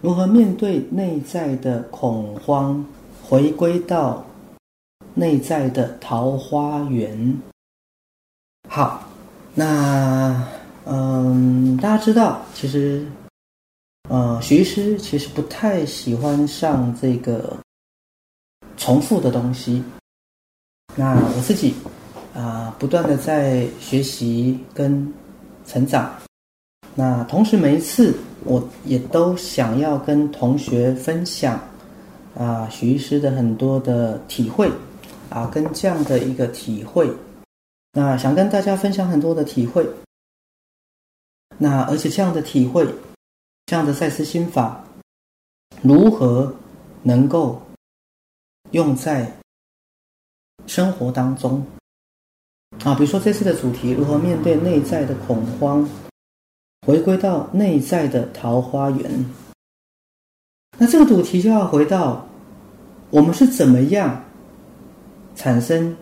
如何面对内在的恐慌，回归到内在的桃花源？好，那嗯，大家知道，其实，呃，徐医师其实不太喜欢上这个重复的东西。那我自己啊、不断的在学习跟成长。那同时，每一次我也都想要跟同学分享啊，许医师的很多的体会啊，跟这样的一个体会，那想跟大家分享很多的体会。那而且这样的体会，这样的赛斯心法，如何能够用在生活当中啊？比如说这次的主题，如何面对内在的恐慌？回归到内在的桃花源，那这个主题就要回到我们是怎么样产生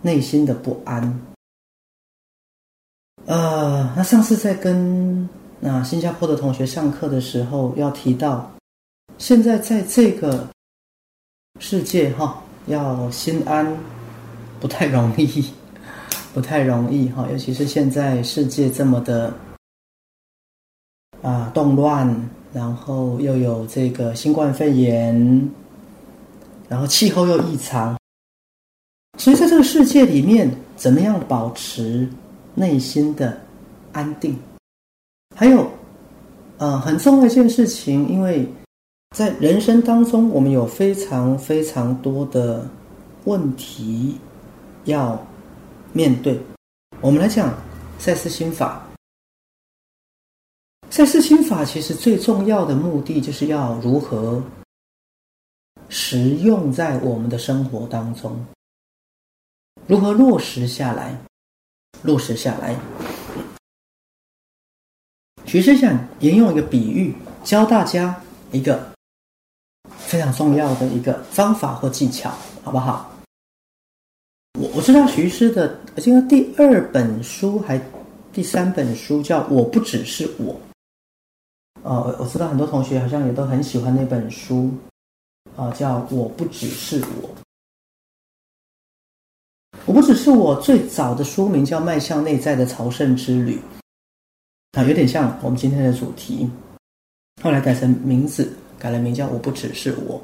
内心的不安。呃，那上次在跟那新加坡的同学上课的时候，要提到，现在在这个世界哈，要心安不太容易，不太容易哈，尤其是现在世界这么的。啊，动乱，然后又有这个新冠肺炎，然后气候又异常，所以在这个世界里面，怎么样保持内心的安定？还有，呃，很重要一件事情，因为在人生当中，我们有非常非常多的问题要面对。我们来讲赛斯心法。赛斯心法其实最重要的目的，就是要如何实用在我们的生活当中，如何落实下来，落实下来。徐师想沿用一个比喻，教大家一个非常重要的一个方法或技巧，好不好？我我知道徐师的，这个第二本书还第三本书叫《我不只是我》。呃，我知道很多同学好像也都很喜欢那本书，啊、叫《我不只是我》。我不只是我最早的书名叫《迈向内在的朝圣之旅》，啊，有点像我们今天的主题。后来改成名字，改了名叫《我不只是我》。